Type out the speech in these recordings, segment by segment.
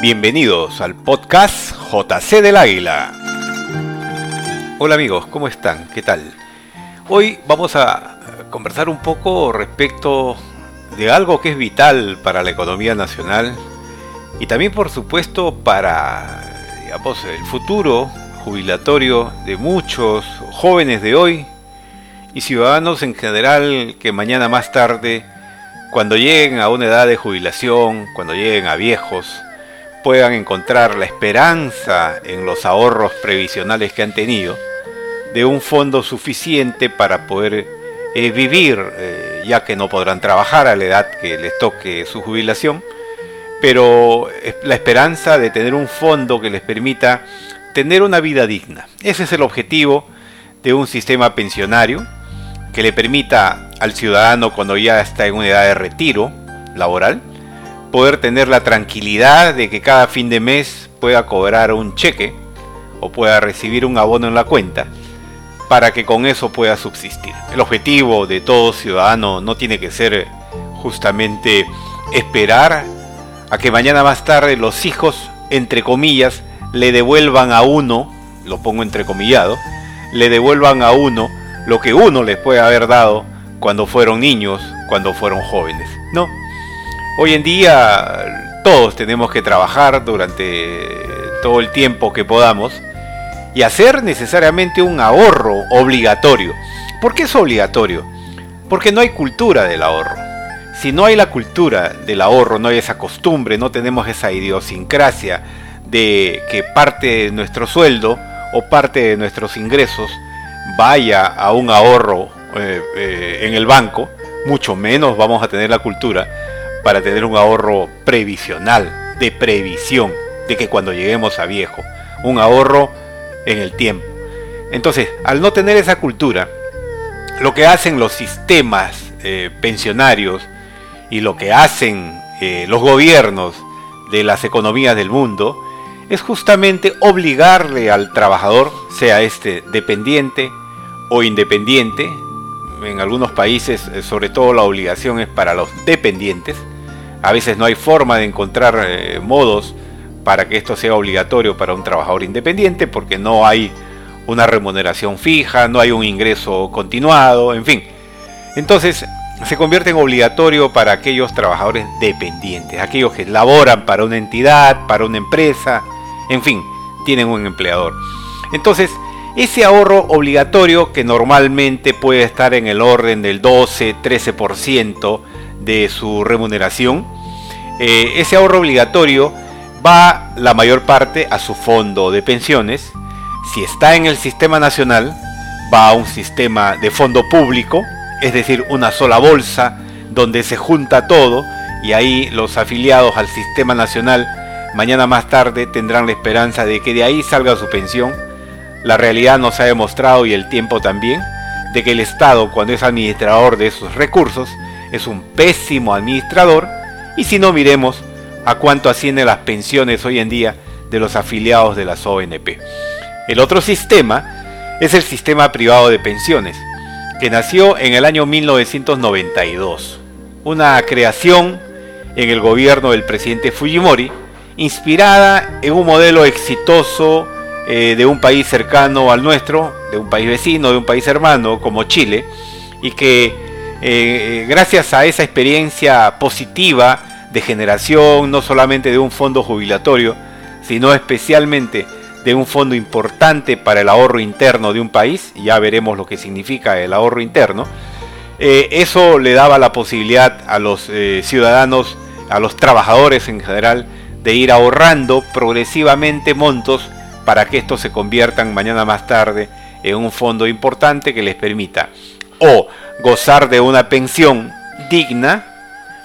Bienvenidos al podcast JC del Águila. Hola amigos, ¿cómo están? ¿Qué tal? Hoy vamos a conversar un poco respecto de algo que es vital para la economía nacional y también por supuesto para el futuro jubilatorio de muchos jóvenes de hoy y ciudadanos en general que mañana más tarde, cuando lleguen a una edad de jubilación, cuando lleguen a viejos, puedan encontrar la esperanza en los ahorros previsionales que han tenido de un fondo suficiente para poder eh, vivir, eh, ya que no podrán trabajar a la edad que les toque su jubilación, pero la esperanza de tener un fondo que les permita tener una vida digna. Ese es el objetivo de un sistema pensionario que le permita al ciudadano cuando ya está en una edad de retiro laboral, poder tener la tranquilidad de que cada fin de mes pueda cobrar un cheque o pueda recibir un abono en la cuenta para que con eso pueda subsistir. El objetivo de todo ciudadano no tiene que ser justamente esperar a que mañana más tarde los hijos, entre comillas, le devuelvan a uno, lo pongo entrecomillado, le devuelvan a uno lo que uno les puede haber dado cuando fueron niños, cuando fueron jóvenes. No, Hoy en día todos tenemos que trabajar durante todo el tiempo que podamos y hacer necesariamente un ahorro obligatorio. ¿Por qué es obligatorio? Porque no hay cultura del ahorro. Si no hay la cultura del ahorro, no hay esa costumbre, no tenemos esa idiosincrasia de que parte de nuestro sueldo o parte de nuestros ingresos vaya a un ahorro eh, eh, en el banco, mucho menos vamos a tener la cultura para tener un ahorro previsional, de previsión, de que cuando lleguemos a viejo, un ahorro en el tiempo. Entonces, al no tener esa cultura, lo que hacen los sistemas eh, pensionarios y lo que hacen los gobiernos de las economías del mundo es justamente obligarle al trabajador, sea este dependiente o independiente, en algunos países eh, sobre todo la obligación es para los dependientes, a veces no hay forma de encontrar eh, modos para que esto sea obligatorio para un trabajador independiente porque no hay una remuneración fija, no hay un ingreso continuado, en fin. Entonces se convierte en obligatorio para aquellos trabajadores dependientes, aquellos que laboran para una entidad, para una empresa, en fin, tienen un empleador. Entonces, ese ahorro obligatorio que normalmente puede estar en el orden del 12-13% de su remuneración, eh, ese ahorro obligatorio va la mayor parte a su fondo de pensiones. Si está en el sistema nacional, va a un sistema de fondo público, es decir, una sola bolsa donde se junta todo y ahí los afiliados al sistema nacional mañana más tarde tendrán la esperanza de que de ahí salga su pensión. La realidad nos ha demostrado y el tiempo también de que el Estado cuando es administrador de esos recursos es un pésimo administrador y si no, miremos a cuánto ascienden las pensiones hoy en día de los afiliados de las ONP. El otro sistema es el sistema privado de pensiones, que nació en el año 1992, una creación en el gobierno del presidente Fujimori, inspirada en un modelo exitoso eh, de un país cercano al nuestro, de un país vecino, de un país hermano como Chile, y que eh, gracias a esa experiencia positiva de generación, no solamente de un fondo jubilatorio, sino especialmente de un fondo importante para el ahorro interno de un país, ya veremos lo que significa el ahorro interno, eh, eso le daba la posibilidad a los eh, ciudadanos, a los trabajadores en general, de ir ahorrando progresivamente montos para que estos se conviertan mañana más tarde en un fondo importante que les permita o gozar de una pensión digna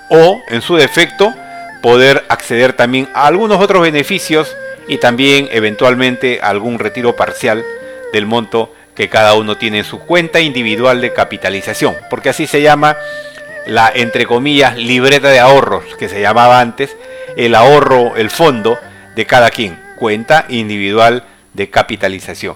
o, en su defecto, poder acceder también a algunos otros beneficios y también eventualmente algún retiro parcial del monto que cada uno tiene en su cuenta individual de capitalización, porque así se llama la, entre comillas, libreta de ahorros, que se llamaba antes, el ahorro, el fondo de cada quien, cuenta individual de capitalización.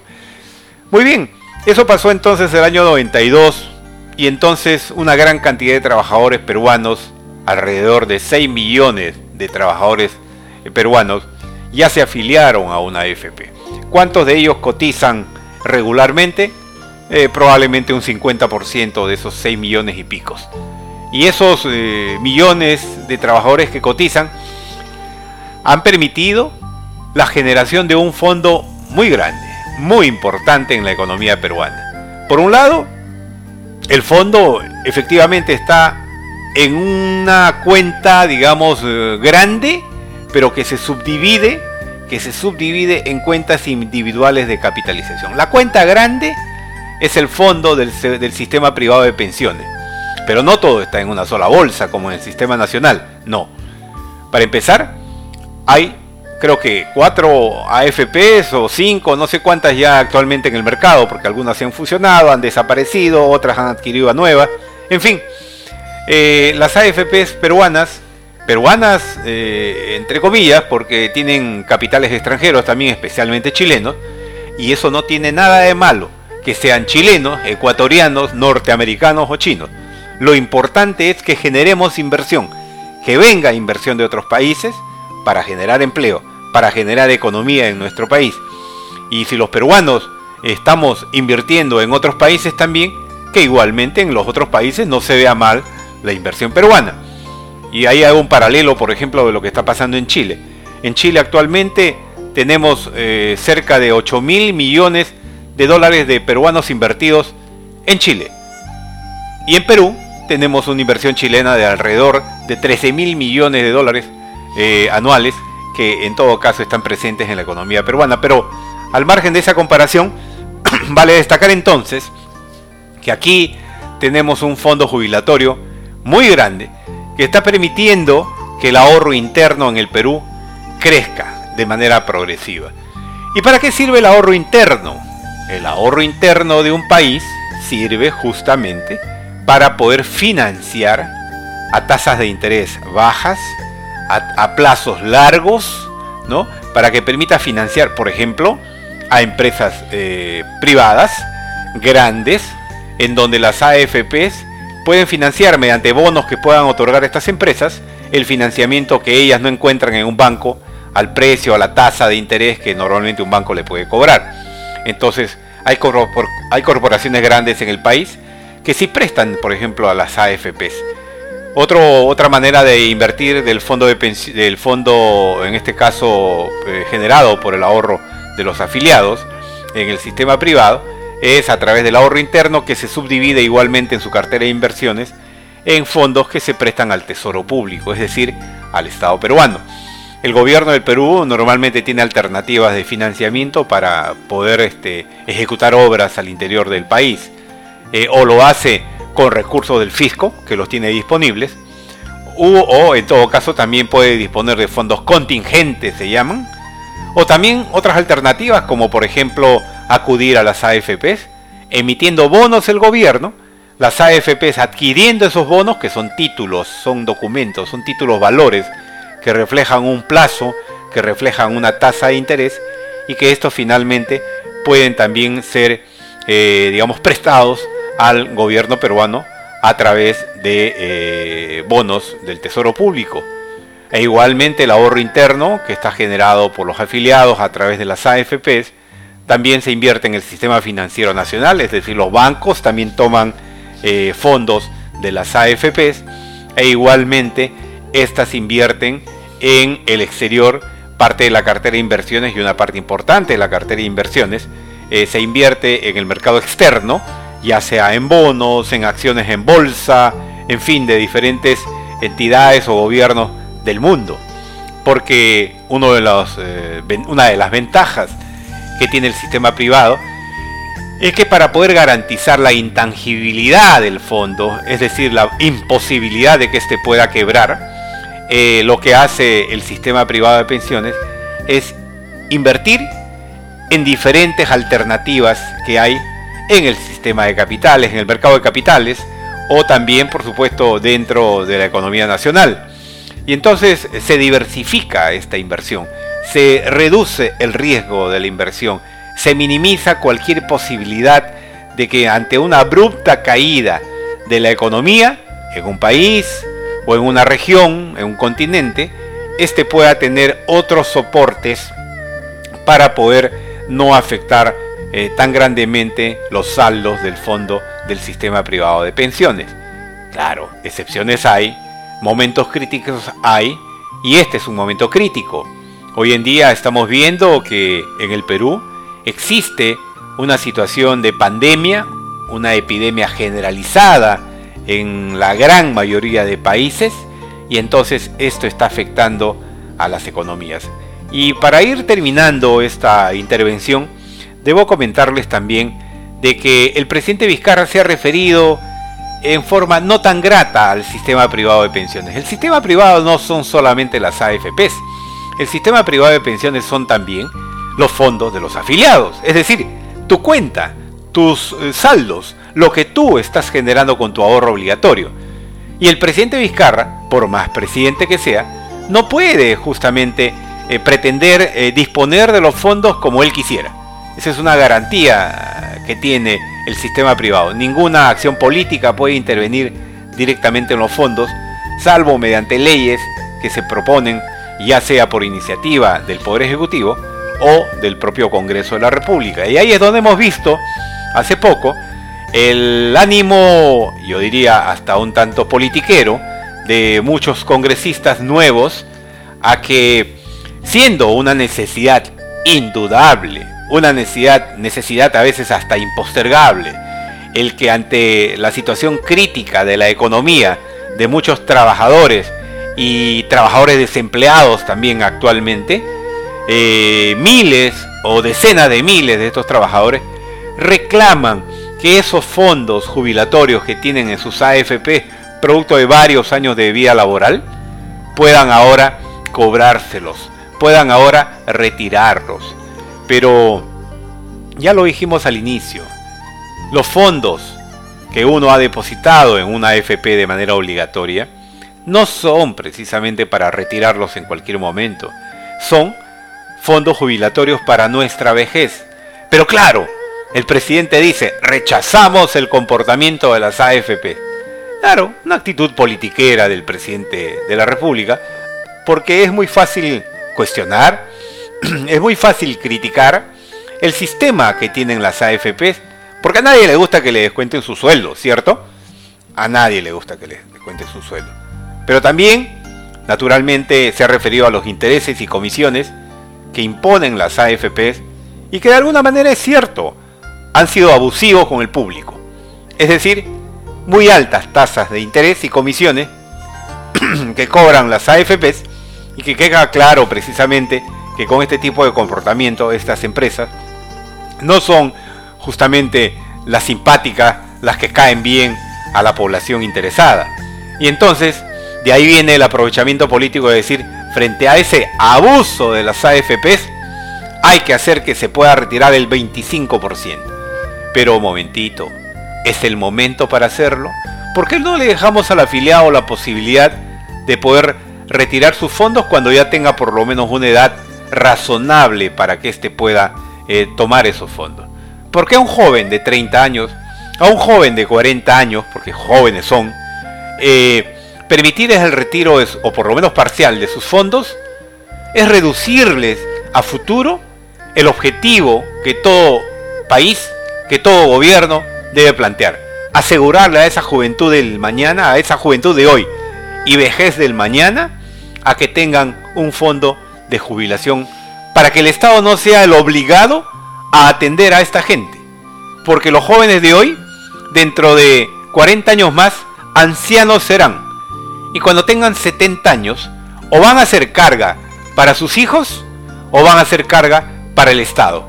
Muy bien, eso pasó entonces el año 92, y entonces una gran cantidad de trabajadores peruanos alrededor de 6 millones de trabajadores peruanos ya se afiliaron a una AFP. ¿Cuántos de ellos cotizan regularmente? Eh, probablemente un 50% de esos 6 millones y picos. Y esos eh, millones de trabajadores que cotizan han permitido la generación de un fondo muy grande, muy importante en la economía peruana. Por un lado, el fondo efectivamente está en una cuenta, digamos, eh, grande, pero que se subdivide, que se subdivide en cuentas individuales de capitalización. La cuenta grande es el fondo del, del sistema privado de pensiones. Pero no todo está en una sola bolsa, como en el sistema nacional. No. Para empezar, hay creo que cuatro AFPs o cinco, no sé cuántas ya actualmente en el mercado, porque algunas se han fusionado, han desaparecido, otras han adquirido a nuevas. En fin, eh, las AFPs peruanas, peruanas eh, entre comillas, porque tienen capitales extranjeros, también especialmente chilenos, y eso no tiene nada de malo que sean chilenos, ecuatorianos, norteamericanos o chinos. Lo importante es que generemos inversión, que venga inversión de otros países para generar empleo, para generar economía en nuestro país. Y si los peruanos estamos invirtiendo en otros países también, que igualmente en los otros países no se vea mal la inversión peruana. Y ahí hago un paralelo, por ejemplo, de lo que está pasando en Chile. En Chile actualmente tenemos eh, cerca de 8 mil millones de dólares de peruanos invertidos en Chile. Y en Perú tenemos una inversión chilena de alrededor de 13 mil millones de dólares eh, anuales que en todo caso están presentes en la economía peruana. Pero al margen de esa comparación, vale destacar entonces que aquí tenemos un fondo jubilatorio muy grande que está permitiendo que el ahorro interno en el Perú crezca de manera progresiva. ¿Y para qué sirve el ahorro interno? El ahorro interno de un país sirve justamente para poder financiar a tasas de interés bajas, a, plazos largos, ¿no? Para que permita financiar, por ejemplo, a empresas eh, privadas grandes, en donde las AFPs pueden financiar mediante bonos que puedan otorgar estas empresas el financiamiento que ellas no encuentran en un banco al precio, a la tasa de interés que normalmente un banco le puede cobrar. Entonces, hay, hay corporaciones grandes en el país que sí prestan, por ejemplo, a las AFPs. Otro, otra manera de invertir del fondo, de del fondo en este caso, eh, generado por el ahorro de los afiliados en el sistema privado, es a través del ahorro interno que se subdivide igualmente en su cartera de inversiones en fondos que se prestan al tesoro público, es decir, al Estado peruano. El gobierno del Perú normalmente tiene alternativas de financiamiento para poder este, ejecutar obras al interior del país. Eh, o lo hace con recursos del fisco, que los tiene disponibles, o en todo caso también puede disponer de fondos contingentes, se llaman, o también otras alternativas como por ejemplo acudir a las AFPs, emitiendo bonos el gobierno, las AFPs adquiriendo esos bonos, que son títulos, son documentos, son títulos valores, que reflejan un plazo, que reflejan una tasa de interés y que estos finalmente pueden también ser, eh, digamos, prestados al gobierno peruano a través de eh, bonos del Tesoro Público. E igualmente el ahorro interno que está generado por los afiliados a través de las AFPs también se invierte en el sistema financiero nacional, es decir, los bancos también toman eh, fondos de las AFPs e igualmente estas invierten en el exterior parte de la cartera de inversiones y una parte importante de la cartera de inversiones eh, se invierte en el mercado externo, ya sea en bonos, en acciones en bolsa, en fin, de diferentes entidades o gobiernos del mundo. Porque uno de los, eh, una de las ventajas que tiene el sistema privado es que para poder garantizar la intangibilidad del fondo, es decir, la imposibilidad de que éste pueda quebrar, eh, lo que hace el sistema privado de pensiones es invertir en diferentes alternativas que hay en el sistema de capitales, en el mercado de capitales, o también, por supuesto, dentro de la economía nacional. Y entonces se diversifica esta inversión, se reduce el riesgo de la inversión, se minimiza cualquier posibilidad de que ante una abrupta caída de la economía en un país, o en una región, en un continente, este pueda tener otros soportes para poder no afectar eh, tan grandemente los saldos del fondo del sistema privado de pensiones. Claro, excepciones hay, momentos críticos hay, y este es un momento crítico. Hoy en día estamos viendo que en el Perú existe una situación de pandemia, una epidemia generalizada en la gran mayoría de países y entonces esto está afectando a las economías. Y para ir terminando esta intervención, debo comentarles también de que el presidente Vizcarra se ha referido en forma no tan grata al sistema privado de pensiones. El sistema privado no son solamente las AFPs, el sistema privado de pensiones son también los fondos de los afiliados, es decir, tu cuenta, tus eh, saldos, lo que tú estás generando con tu ahorro obligatorio. Y el presidente Vizcarra, por más presidente que sea, no puede justamente eh, pretender eh, disponer de los fondos como él quisiera. Esa es una garantía que tiene el sistema privado. Ninguna acción política puede intervenir directamente en los fondos, salvo mediante leyes que se proponen, ya sea por iniciativa del Poder Ejecutivo o del propio Congreso de la República. Y ahí es donde hemos visto hace poco el ánimo, yo diría hasta un tanto politiquero, de muchos congresistas nuevos a que, siendo una necesidad indudable, una necesidad, necesidad a veces hasta impostergable, el que ante la situación crítica de la economía de muchos trabajadores y trabajadores desempleados también actualmente, eh, miles o decenas de miles de estos trabajadores reclaman que esos fondos jubilatorios que tienen en sus AFP, producto de varios años de vida laboral, puedan ahora cobrárselos, puedan ahora retirarlos. Pero ya lo dijimos al inicio, los fondos que uno ha depositado en una AFP de manera obligatoria no son precisamente para retirarlos en cualquier momento, son fondos jubilatorios para nuestra vejez. Pero claro, el presidente dice, rechazamos el comportamiento de las AFP. Claro, una actitud politiquera del presidente de la República, porque es muy fácil cuestionar, es muy fácil criticar el sistema que tienen las AFP, porque a nadie le gusta que le descuenten su sueldo, ¿cierto? A nadie le gusta que le descuenten su sueldo. Pero también, naturalmente, se ha referido a los intereses y comisiones que imponen las AFPs y que de alguna manera es cierto, han sido abusivos con el público. Es decir, muy altas tasas de interés y comisiones que cobran las AFPs y que queda claro precisamente que con este tipo de comportamiento estas empresas no son justamente las simpáticas las que caen bien a la población interesada. Y entonces de ahí viene el aprovechamiento político de decir, frente a ese abuso de las AFPs, hay que hacer que se pueda retirar el 25%. Pero momentito, ¿es el momento para hacerlo? ¿Por qué no le dejamos al afiliado la posibilidad de poder retirar sus fondos cuando ya tenga por lo menos una edad razonable para que éste pueda eh, tomar esos fondos? ¿Por qué a un joven de 30 años, a un joven de 40 años, porque jóvenes son, eh, permitirles el retiro o por lo menos parcial de sus fondos es reducirles a futuro el objetivo que todo país, que todo gobierno debe plantear. Asegurarle a esa juventud del mañana, a esa juventud de hoy y vejez del mañana, a que tengan un fondo de jubilación para que el Estado no sea el obligado a atender a esta gente. Porque los jóvenes de hoy, dentro de 40 años más, ancianos serán y cuando tengan 70 años, o van a ser carga para sus hijos o van a ser carga para el Estado.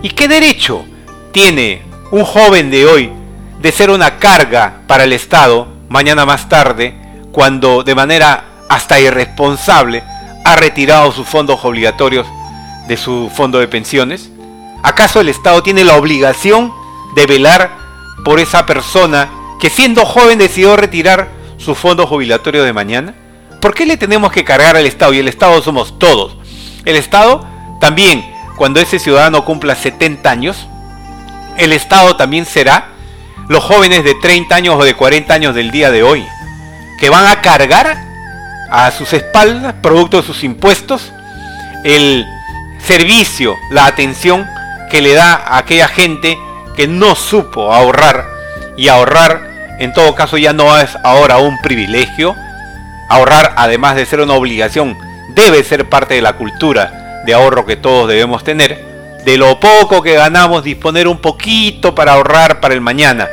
¿Y qué derecho tiene un joven de hoy de ser una carga para el Estado mañana más tarde, cuando de manera hasta irresponsable ha retirado sus fondos obligatorios de su fondo de pensiones? ¿Acaso el Estado tiene la obligación de velar por esa persona que siendo joven decidió retirar su fondo jubilatorio de mañana? ¿Por qué le tenemos que cargar al Estado? Y el Estado somos todos. El Estado también, cuando ese ciudadano cumpla 70 años, el Estado también será los jóvenes de 30 años o de 40 años del día de hoy. que van a cargar a sus espaldas, producto de sus impuestos, el servicio, la atención que le da a aquella gente que no supo ahorrar y ahorrar en todo caso ya no es ahora un privilegio. Ahorrar además de ser una obligación debe ser parte de la cultura de ahorro que todos debemos tener. De lo poco que ganamos disponer un poquito para ahorrar para el mañana.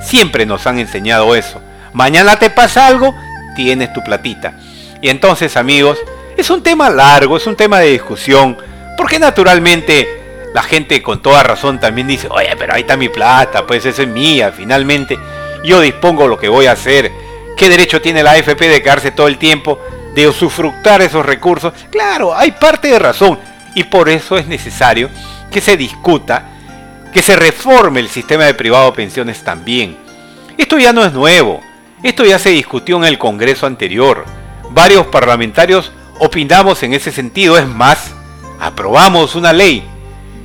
Siempre nos han enseñado eso. Mañana te pasa algo, tienes tu platita. Y entonces amigos, es un tema largo, es un tema de discusión, porque naturalmente la gente con toda razón también dice, oye, pero ahí está mi plata, pues esa es mía, finalmente yo dispongo lo que voy a hacer. ¿Qué derecho tiene la AFP de quedarse todo el tiempo, de usufructar esos recursos? Claro, hay parte de razón y por eso es necesario que se discuta, que se reforme el sistema de privado pensiones también. Esto ya no es nuevo, esto ya se discutió en el Congreso anterior. Varios parlamentarios opinamos en ese sentido, es más, aprobamos una ley.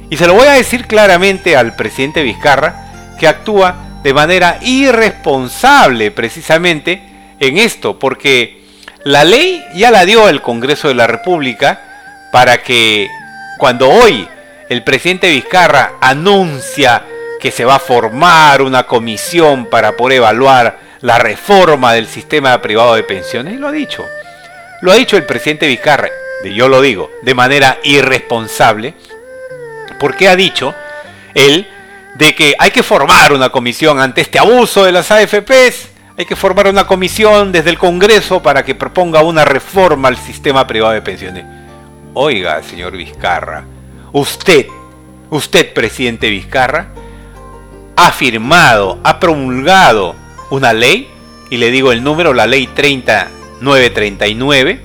Y se lo voy a decir claramente al presidente Vizcarra, que actúa de manera irresponsable precisamente en esto, porque la ley ya la dio el Congreso de la República para que cuando hoy el presidente Vizcarra anuncia que se va a formar una comisión para poder evaluar la reforma del sistema privado de pensiones, lo ha dicho. Lo ha dicho el presidente Vizcarra, yo lo digo, de manera irresponsable, porque ha dicho él de que hay que formar una comisión ante este abuso de las AFPs, hay que formar una comisión desde el Congreso para que proponga una reforma al sistema privado de pensiones. Oiga, señor Vizcarra, usted, usted, presidente Vizcarra, ha firmado, ha promulgado una ley, y le digo el número, la ley 3939,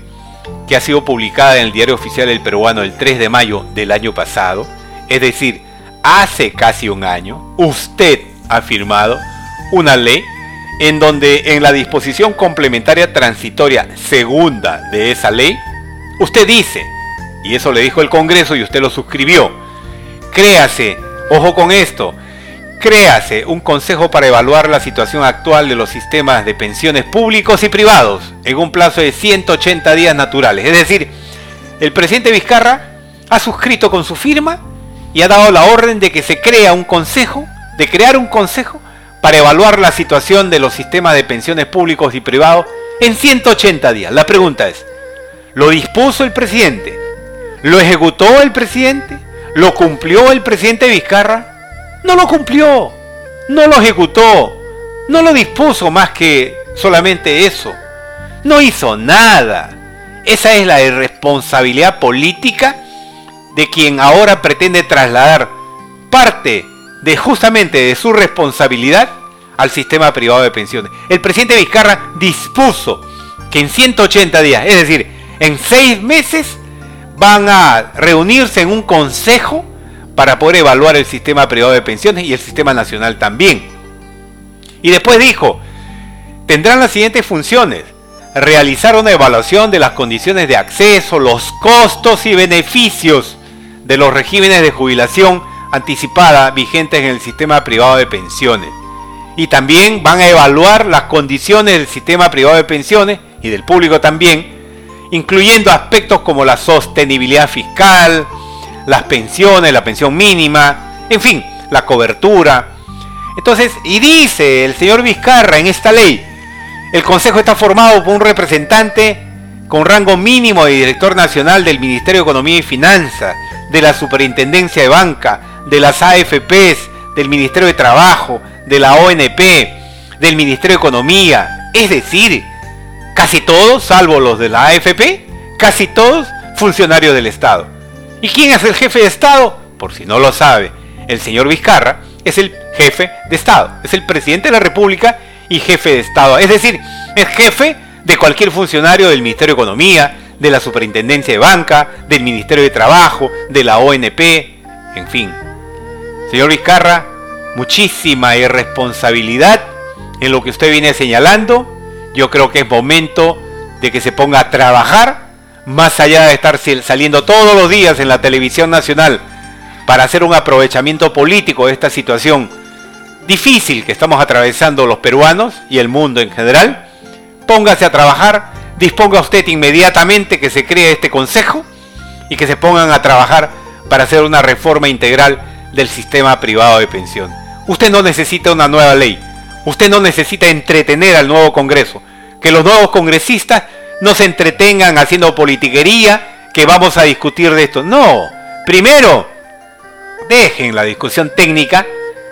que ha sido publicada en el Diario Oficial del Peruano el 3 de mayo del año pasado, es decir, hace casi un año, usted ha firmado una ley en donde en la disposición complementaria transitoria segunda de esa ley, usted dice, y eso le dijo el Congreso y usted lo suscribió, créase, ojo con esto, créase un consejo para evaluar la situación actual de los sistemas de pensiones públicos y privados en un plazo de 180 días naturales. Es decir, el presidente Vizcarra ha suscrito con su firma y ha dado la orden de que se crea un consejo, de crear un consejo para evaluar la situación de los sistemas de pensiones públicos y privados en 180 días. La pregunta es, ¿lo dispuso el presidente? ¿Lo ejecutó el presidente? ¿Lo cumplió el presidente Vizcarra? No lo cumplió, no lo ejecutó, no lo dispuso más que solamente eso. No hizo nada. Esa es la irresponsabilidad política de quien ahora pretende trasladar parte de justamente de su responsabilidad al sistema privado de pensiones. El presidente Vizcarra dispuso que en 180 días, es decir, en seis meses, van a reunirse en un consejo para poder evaluar el sistema privado de pensiones y el sistema nacional también. Y después dijo, tendrán las siguientes funciones. Realizar una evaluación de las condiciones de acceso, los costos y beneficios de los regímenes de jubilación anticipada vigentes en el sistema privado de pensiones. Y también van a evaluar las condiciones del sistema privado de pensiones y del público también, incluyendo aspectos como la sostenibilidad fiscal, las pensiones, la pensión mínima, en fin, la cobertura. Entonces, y dice el señor Vizcarra en esta ley, el Consejo está formado por un representante con rango mínimo de director nacional del Ministerio de Economía y Finanzas, de la Superintendencia de Banca, de las AFPs, del Ministerio de Trabajo, de la ONP, del Ministerio de Economía. Es decir, casi todos, salvo los de la AFP, casi todos funcionarios del Estado. ¿Y quién es el jefe de Estado? Por si no lo sabe, el señor Vizcarra es el jefe de Estado, es el presidente de la República y jefe de Estado. Es decir, es jefe de cualquier funcionario del Ministerio de Economía, de la Superintendencia de Banca, del Ministerio de Trabajo, de la ONP, en fin. Señor Vizcarra, muchísima irresponsabilidad en lo que usted viene señalando. Yo creo que es momento de que se ponga a trabajar, más allá de estar saliendo todos los días en la televisión nacional para hacer un aprovechamiento político de esta situación difícil que estamos atravesando los peruanos y el mundo en general póngase a trabajar, disponga usted inmediatamente que se cree este consejo y que se pongan a trabajar para hacer una reforma integral del sistema privado de pensión. Usted no necesita una nueva ley, usted no necesita entretener al nuevo Congreso, que los nuevos congresistas no se entretengan haciendo politiquería, que vamos a discutir de esto. No, primero, dejen la discusión técnica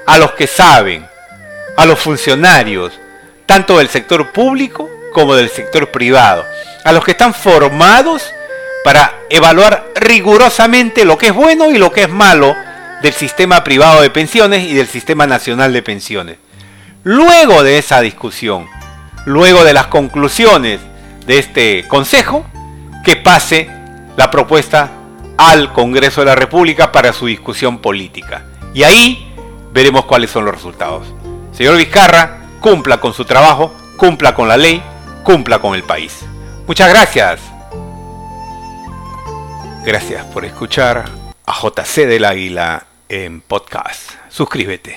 a los que saben, a los funcionarios, tanto del sector público como del sector privado, a los que están formados para evaluar rigurosamente lo que es bueno y lo que es malo del sistema privado de pensiones y del sistema nacional de pensiones. Luego de esa discusión, luego de las conclusiones de este Consejo, que pase la propuesta al Congreso de la República para su discusión política. Y ahí veremos cuáles son los resultados. Señor Vizcarra, cumpla con su trabajo, cumpla con la ley, cumpla con el país. Muchas gracias. Gracias por escuchar a JC del Águila en podcast. Suscríbete.